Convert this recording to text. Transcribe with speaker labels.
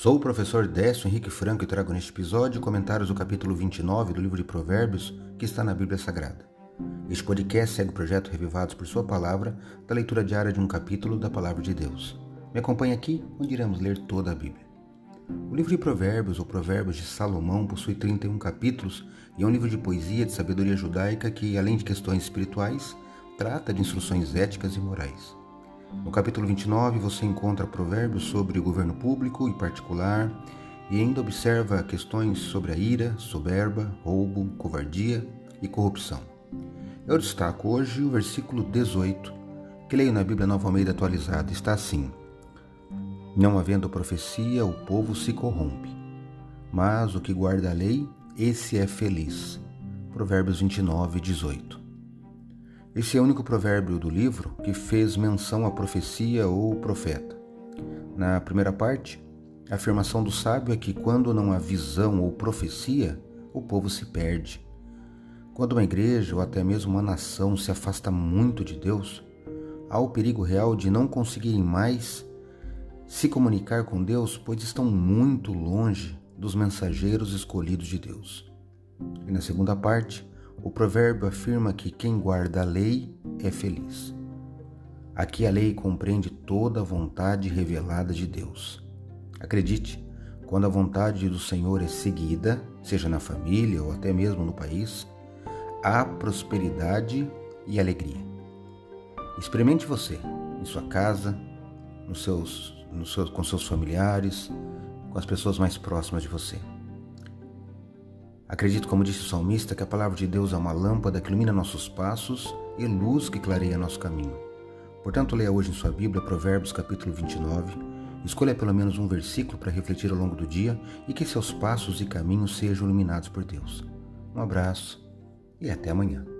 Speaker 1: Sou o professor Décio Henrique Franco e trago neste episódio comentários do capítulo 29 do livro de Provérbios que está na Bíblia Sagrada. Este podcast segue o projeto Revivados por Sua Palavra, da leitura diária de um capítulo da Palavra de Deus. Me acompanhe aqui, onde iremos ler toda a Bíblia. O livro de Provérbios, ou Provérbios de Salomão, possui 31 capítulos e é um livro de poesia de sabedoria judaica que, além de questões espirituais, trata de instruções éticas e morais. No capítulo 29, você encontra provérbios sobre governo público e particular e ainda observa questões sobre a ira, soberba, roubo, covardia e corrupção. Eu destaco hoje o versículo 18, que leio na Bíblia Nova Almeida atualizada. Está assim: Não havendo profecia, o povo se corrompe, mas o que guarda a lei, esse é feliz. Provérbios 29, 18. Esse é o único provérbio do livro que fez menção à profecia ou profeta. Na primeira parte, a afirmação do sábio é que quando não há visão ou profecia, o povo se perde. Quando uma igreja ou até mesmo uma nação se afasta muito de Deus, há o perigo real de não conseguirem mais se comunicar com Deus, pois estão muito longe dos mensageiros escolhidos de Deus. E na segunda parte, o provérbio afirma que quem guarda a lei é feliz. Aqui a lei compreende toda a vontade revelada de Deus. Acredite, quando a vontade do Senhor é seguida, seja na família ou até mesmo no país, há prosperidade e alegria. Experimente você, em sua casa, nos seus, nos seus, com seus familiares, com as pessoas mais próximas de você. Acredito, como disse o salmista, que a palavra de Deus é uma lâmpada que ilumina nossos passos e luz que clareia nosso caminho. Portanto, leia hoje em sua Bíblia Provérbios capítulo 29, escolha pelo menos um versículo para refletir ao longo do dia e que seus passos e caminhos sejam iluminados por Deus. Um abraço e até amanhã.